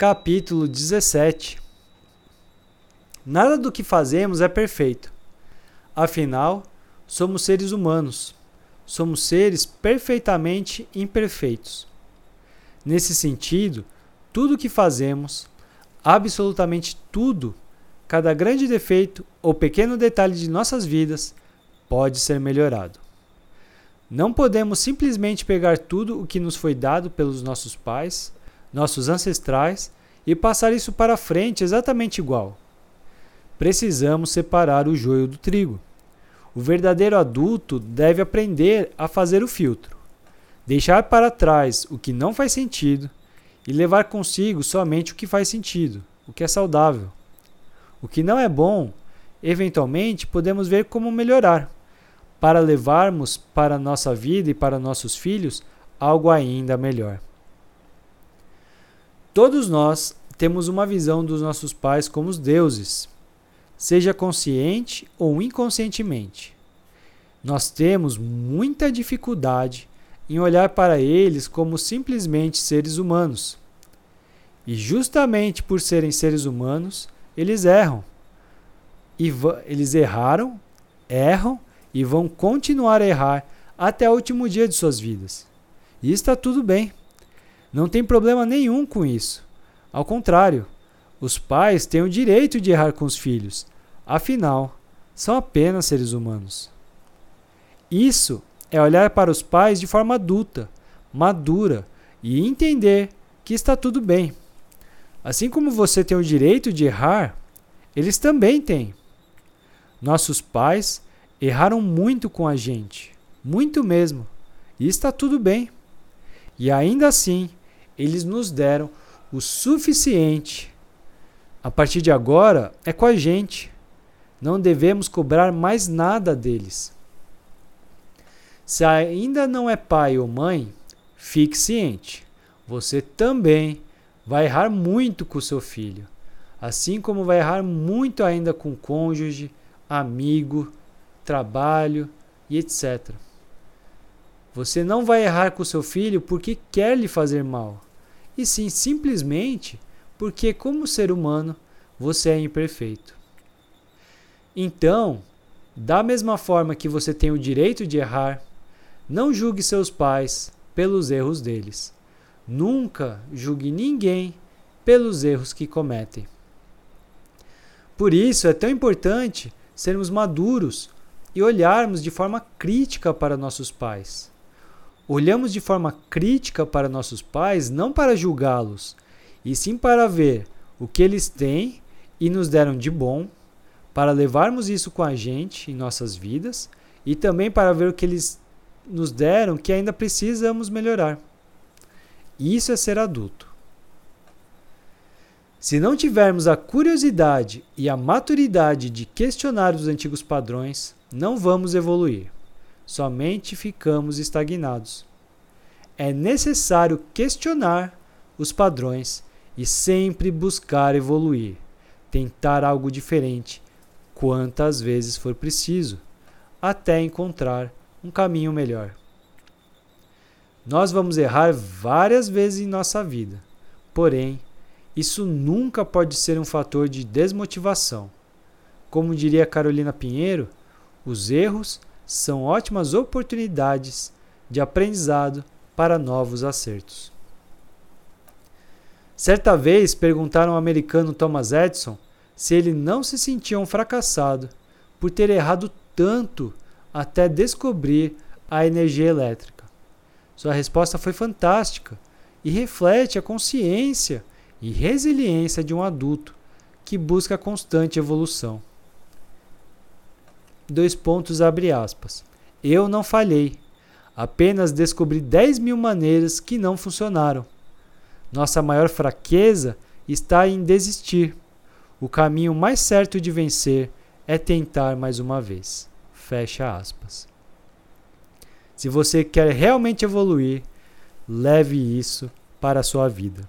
Capítulo 17 Nada do que fazemos é perfeito. Afinal, somos seres humanos. Somos seres perfeitamente imperfeitos. Nesse sentido, tudo o que fazemos, absolutamente tudo, cada grande defeito ou pequeno detalhe de nossas vidas, pode ser melhorado. Não podemos simplesmente pegar tudo o que nos foi dado pelos nossos pais, nossos ancestrais, e passar isso para frente exatamente igual. Precisamos separar o joio do trigo. O verdadeiro adulto deve aprender a fazer o filtro, deixar para trás o que não faz sentido e levar consigo somente o que faz sentido, o que é saudável. O que não é bom, eventualmente podemos ver como melhorar, para levarmos para nossa vida e para nossos filhos algo ainda melhor. Todos nós temos uma visão dos nossos pais como os deuses, seja consciente ou inconscientemente. Nós temos muita dificuldade em olhar para eles como simplesmente seres humanos. E justamente por serem seres humanos, eles erram. E eles erraram, erram e vão continuar a errar até o último dia de suas vidas. E está tudo bem. Não tem problema nenhum com isso. Ao contrário, os pais têm o direito de errar com os filhos, afinal, são apenas seres humanos. Isso é olhar para os pais de forma adulta, madura e entender que está tudo bem. Assim como você tem o direito de errar, eles também têm. Nossos pais erraram muito com a gente, muito mesmo, e está tudo bem. E ainda assim, eles nos deram o suficiente. A partir de agora é com a gente. Não devemos cobrar mais nada deles. Se ainda não é pai ou mãe, fique ciente. Você também vai errar muito com seu filho, assim como vai errar muito ainda com cônjuge, amigo, trabalho e etc. Você não vai errar com seu filho porque quer lhe fazer mal e sim simplesmente porque, como ser humano, você é imperfeito. Então, da mesma forma que você tem o direito de errar, não julgue seus pais pelos erros deles. Nunca julgue ninguém pelos erros que cometem. Por isso é tão importante sermos maduros e olharmos de forma crítica para nossos pais olhamos de forma crítica para nossos pais não para julgá-los, e sim para ver o que eles têm e nos deram de bom, para levarmos isso com a gente em nossas vidas e também para ver o que eles nos deram que ainda precisamos melhorar. Isso é ser adulto. Se não tivermos a curiosidade e a maturidade de questionar os antigos padrões, não vamos evoluir somente ficamos estagnados. É necessário questionar os padrões e sempre buscar evoluir, tentar algo diferente, quantas vezes for preciso, até encontrar um caminho melhor. Nós vamos errar várias vezes em nossa vida, porém, isso nunca pode ser um fator de desmotivação. Como diria Carolina Pinheiro, os erros são ótimas oportunidades de aprendizado para novos acertos. Certa vez perguntaram ao americano Thomas Edison se ele não se sentia um fracassado por ter errado tanto até descobrir a energia elétrica. Sua resposta foi fantástica e reflete a consciência e resiliência de um adulto que busca constante evolução dois pontos abre aspas. Eu não falhei. Apenas descobri 10 mil maneiras que não funcionaram. Nossa maior fraqueza está em desistir. O caminho mais certo de vencer é tentar mais uma vez. Fecha aspas. Se você quer realmente evoluir, leve isso para a sua vida.